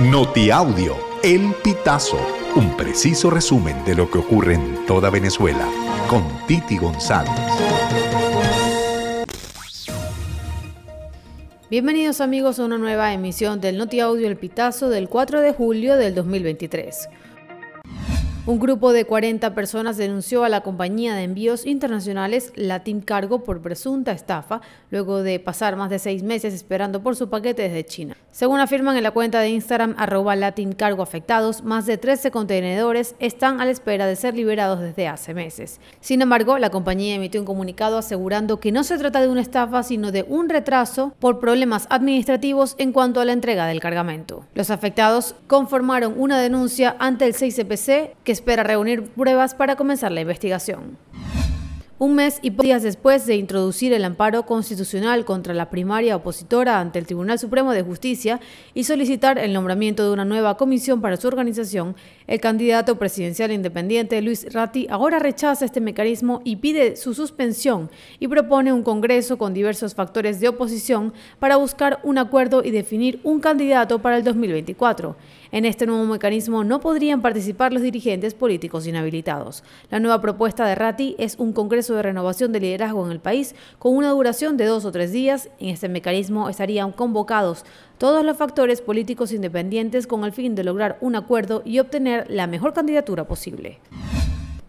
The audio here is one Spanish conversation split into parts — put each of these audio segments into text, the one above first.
Notiaudio, El Pitazo, un preciso resumen de lo que ocurre en toda Venezuela, con Titi González. Bienvenidos amigos a una nueva emisión del Notiaudio El Pitazo del 4 de julio del 2023. Un grupo de 40 personas denunció a la compañía de envíos internacionales Latin Cargo por presunta estafa luego de pasar más de seis meses esperando por su paquete desde China. Según afirman en la cuenta de Instagram arroba Latin Cargo afectados, más de 13 contenedores están a la espera de ser liberados desde hace meses. Sin embargo, la compañía emitió un comunicado asegurando que no se trata de una estafa, sino de un retraso por problemas administrativos en cuanto a la entrega del cargamento. Los afectados conformaron una denuncia ante el 6CPC que espera reunir pruebas para comenzar la investigación. Un mes y días después de introducir el amparo constitucional contra la primaria opositora ante el Tribunal Supremo de Justicia y solicitar el nombramiento de una nueva comisión para su organización, el candidato presidencial independiente Luis Ratti ahora rechaza este mecanismo y pide su suspensión y propone un Congreso con diversos factores de oposición para buscar un acuerdo y definir un candidato para el 2024. En este nuevo mecanismo no podrían participar los dirigentes políticos inhabilitados. La nueva propuesta de Ratti es un Congreso de renovación de liderazgo en el país con una duración de dos o tres días. En este mecanismo estarían convocados todos los factores políticos independientes con el fin de lograr un acuerdo y obtener la mejor candidatura posible.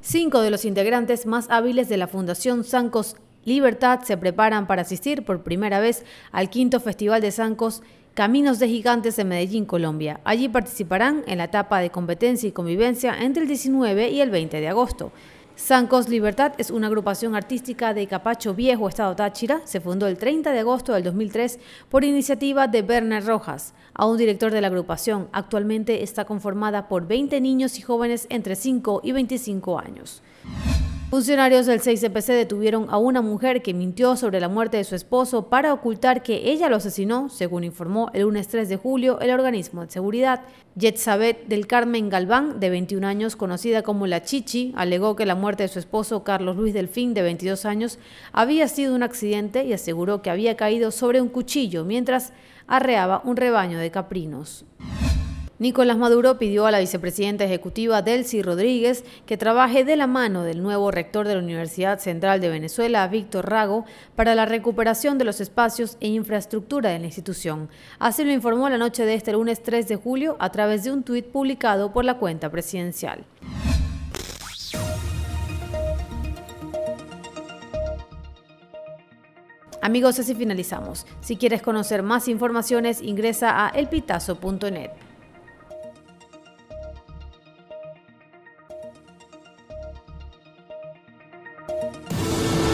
Cinco de los integrantes más hábiles de la Fundación Sancos Libertad se preparan para asistir por primera vez al quinto Festival de Sancos Caminos de Gigantes en Medellín, Colombia. Allí participarán en la etapa de competencia y convivencia entre el 19 y el 20 de agosto. Sancos Libertad es una agrupación artística de Capacho Viejo, Estado Táchira. Se fundó el 30 de agosto del 2003 por iniciativa de Werner Rojas, a un director de la agrupación. Actualmente está conformada por 20 niños y jóvenes entre 5 y 25 años. Funcionarios del 6CPC detuvieron a una mujer que mintió sobre la muerte de su esposo para ocultar que ella lo asesinó, según informó el lunes 3 de julio el organismo de seguridad. Yetzabet del Carmen Galván, de 21 años, conocida como La Chichi, alegó que la muerte de su esposo Carlos Luis Delfín, de 22 años, había sido un accidente y aseguró que había caído sobre un cuchillo mientras arreaba un rebaño de caprinos. Nicolás Maduro pidió a la vicepresidenta ejecutiva Delcy Rodríguez que trabaje de la mano del nuevo rector de la Universidad Central de Venezuela, Víctor Rago, para la recuperación de los espacios e infraestructura de la institución. Así lo informó la noche de este lunes 3 de julio a través de un tuit publicado por la cuenta presidencial. Amigos, así finalizamos. Si quieres conocer más informaciones, ingresa a elpitazo.net.